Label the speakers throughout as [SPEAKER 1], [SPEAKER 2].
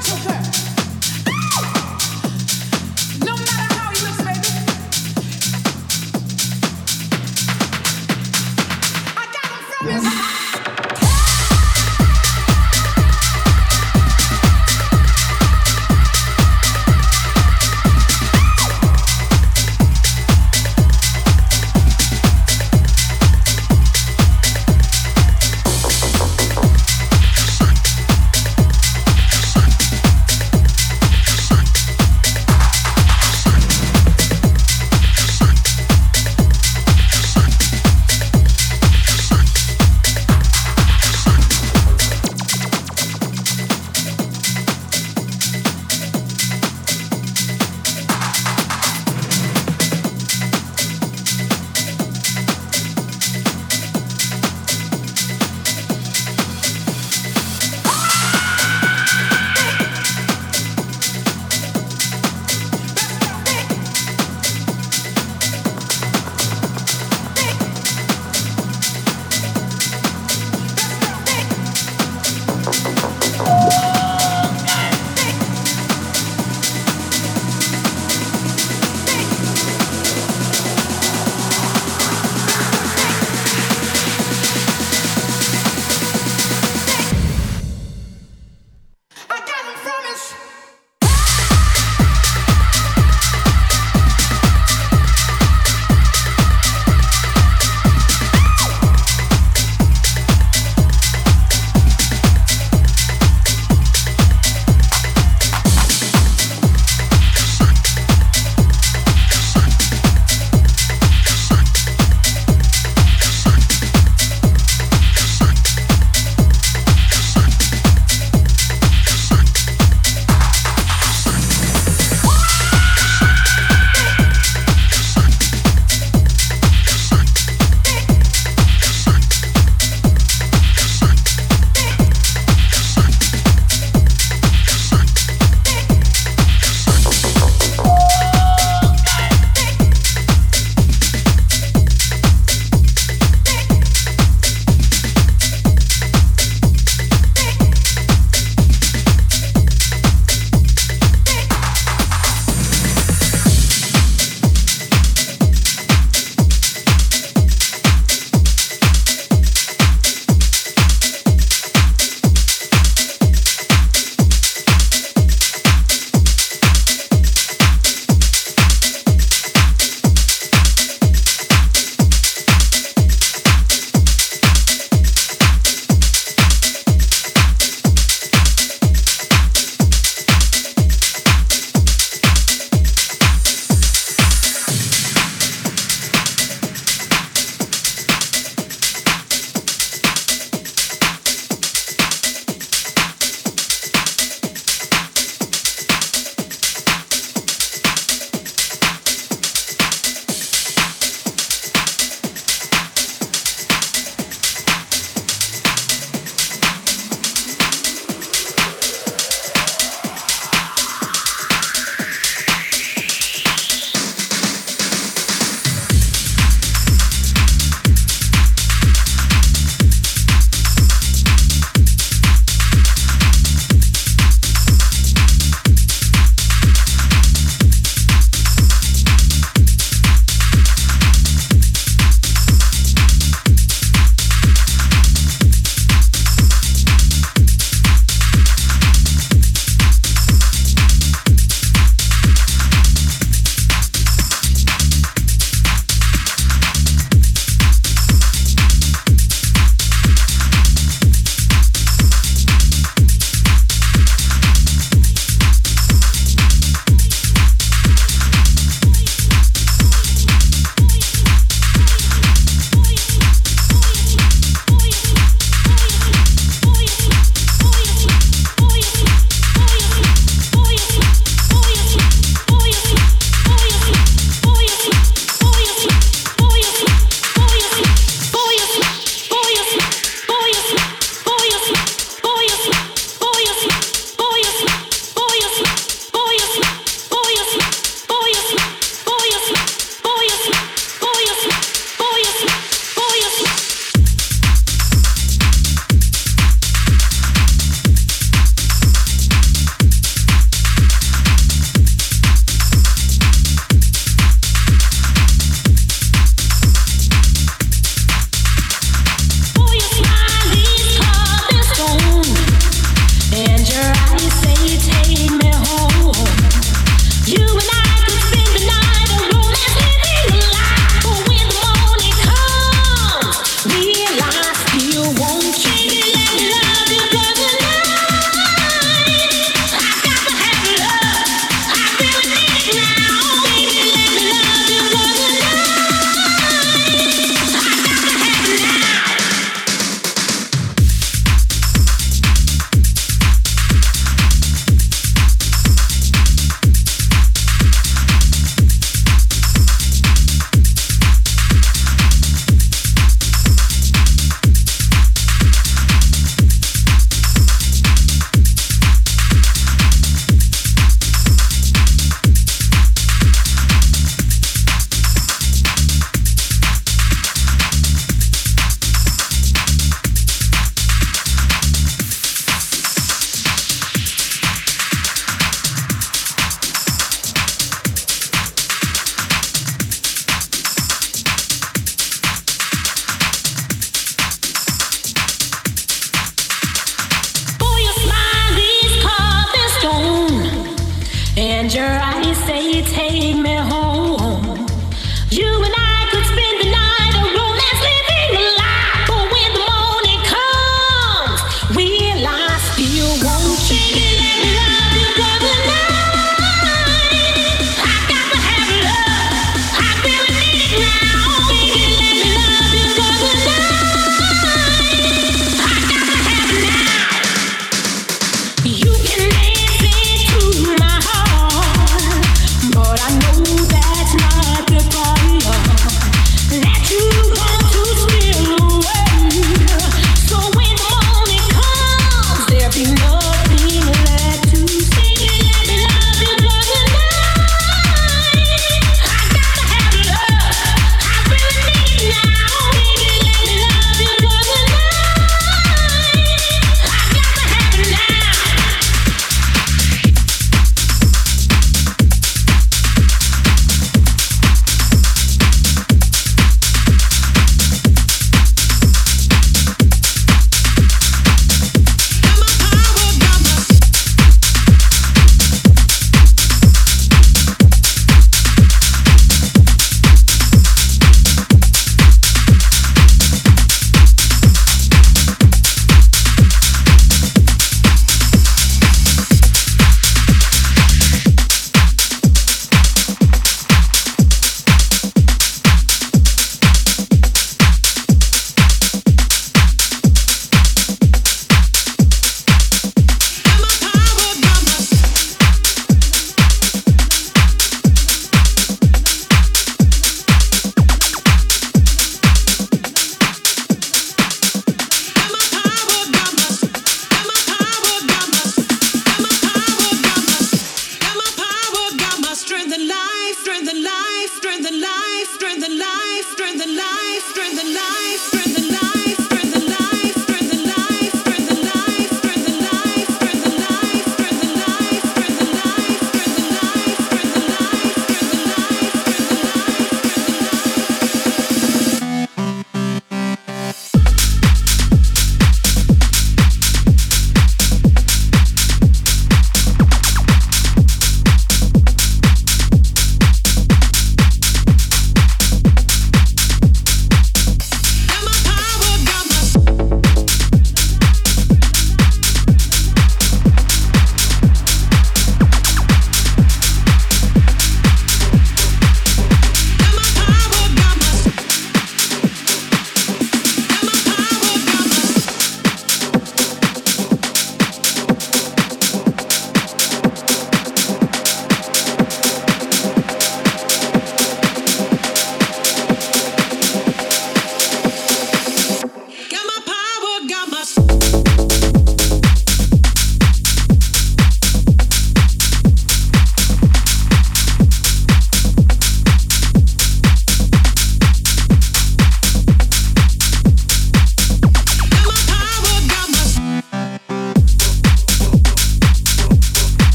[SPEAKER 1] sugar.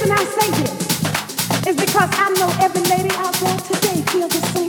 [SPEAKER 1] reason I say this is because I know every lady out there today feels the same.